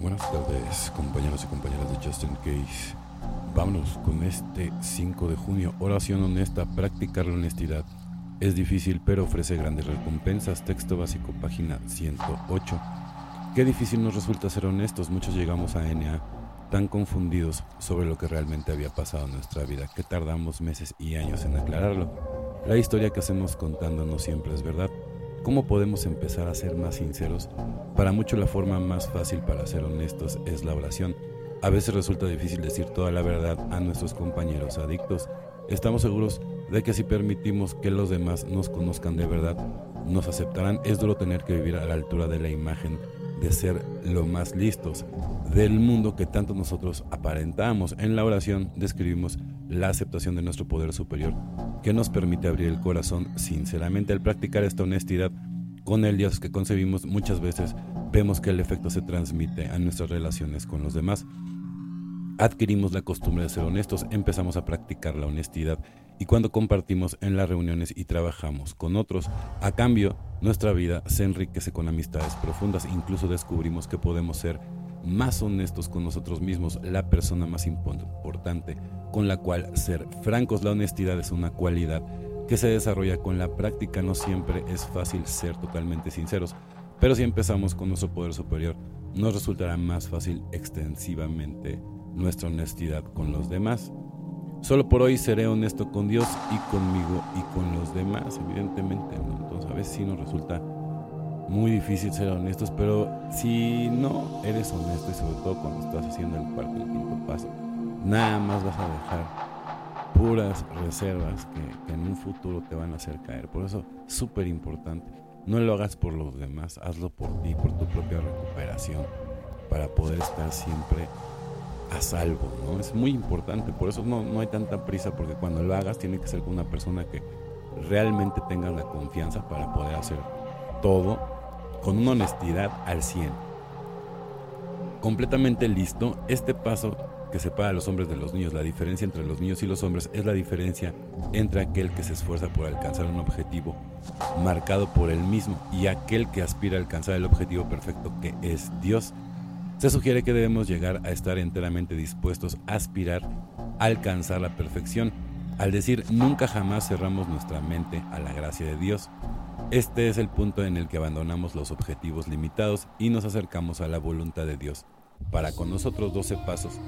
Buenas tardes, compañeros y compañeras de Justin Case. Vámonos con este 5 de junio. Oración honesta, practicar la honestidad. Es difícil, pero ofrece grandes recompensas. Texto básico, página 108. Qué difícil nos resulta ser honestos. Muchos llegamos a NA tan confundidos sobre lo que realmente había pasado en nuestra vida que tardamos meses y años en aclararlo. La historia que hacemos contando no siempre es verdad. ¿Cómo podemos empezar a ser más sinceros? Para muchos la forma más fácil para ser honestos es la oración. A veces resulta difícil decir toda la verdad a nuestros compañeros adictos. Estamos seguros de que si permitimos que los demás nos conozcan de verdad, nos aceptarán. Es duro tener que vivir a la altura de la imagen de ser lo más listos del mundo que tanto nosotros aparentamos. En la oración describimos la aceptación de nuestro poder superior que nos permite abrir el corazón sinceramente al practicar esta honestidad con el Dios que concebimos muchas veces vemos que el efecto se transmite a nuestras relaciones con los demás. Adquirimos la costumbre de ser honestos, empezamos a practicar la honestidad y cuando compartimos en las reuniones y trabajamos con otros, a cambio, nuestra vida se enriquece con amistades profundas, incluso descubrimos que podemos ser más honestos con nosotros mismos, la persona más importante con la cual ser francos. La honestidad es una cualidad que se desarrolla con la práctica, no siempre es fácil ser totalmente sinceros, pero si empezamos con nuestro poder superior, nos resultará más fácil extensivamente nuestra honestidad con los demás. Solo por hoy seré honesto con Dios y conmigo y con los demás, evidentemente. Entonces a veces sí nos resulta muy difícil ser honestos, pero si no eres honesto y sobre todo cuando estás haciendo el cuarto y el quinto paso, nada más vas a dejar puras reservas que, que en un futuro te van a hacer caer. Por eso, súper importante, no lo hagas por los demás, hazlo por ti, por tu propia recuperación, para poder estar siempre a salvo, ¿no? Es muy importante, por eso no, no hay tanta prisa, porque cuando lo hagas tiene que ser con una persona que realmente tenga la confianza para poder hacer todo con una honestidad al 100. Completamente listo, este paso que separa a los hombres de los niños, la diferencia entre los niños y los hombres es la diferencia entre aquel que se esfuerza por alcanzar un objetivo marcado por él mismo y aquel que aspira a alcanzar el objetivo perfecto que es Dios. Se sugiere que debemos llegar a estar enteramente dispuestos a aspirar a alcanzar la perfección. Al decir nunca jamás cerramos nuestra mente a la gracia de Dios. Este es el punto en el que abandonamos los objetivos limitados y nos acercamos a la voluntad de Dios. Para con nosotros 12 pasos,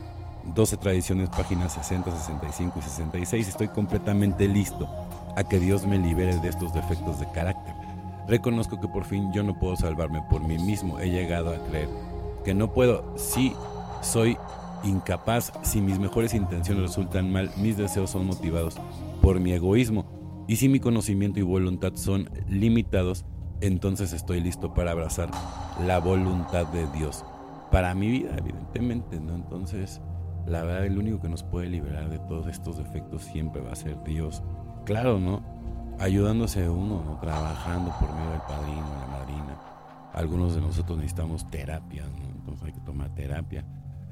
12 tradiciones, páginas 60, 65 y 66, estoy completamente listo a que Dios me libere de estos defectos de carácter. Reconozco que por fin yo no puedo salvarme por mí mismo. He llegado a creer que no puedo. Si soy incapaz, si mis mejores intenciones resultan mal, mis deseos son motivados por mi egoísmo. Y si mi conocimiento y voluntad son limitados, entonces estoy listo para abrazar la voluntad de Dios para mi vida, evidentemente, ¿no? Entonces, la verdad, el único que nos puede liberar de todos estos defectos siempre va a ser Dios. Claro, ¿no? Ayudándose uno, ¿no? Trabajando por medio del padrino, la madrina. Algunos de nosotros necesitamos terapia. Entonces hay que tomar terapia.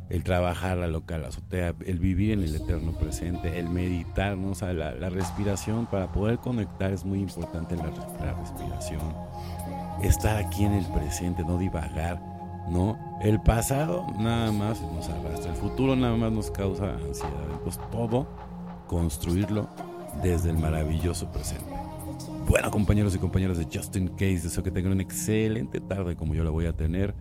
El trabajar la local, azotea, el vivir en el eterno presente, el meditar, ¿no? O la, la respiración para poder conectar es muy importante la, la respiración. Estar aquí en el presente, no divagar ¿no? El pasado nada más nos arrastra, el futuro nada más nos causa ansiedad. Entonces todo construirlo desde el maravilloso presente. Bueno, compañeros y compañeras de Justin Case, deseo que tengan una excelente tarde como yo la voy a tener.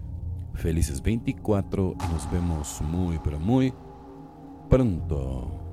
Felices 24 y nos vemos muy, pero muy pronto.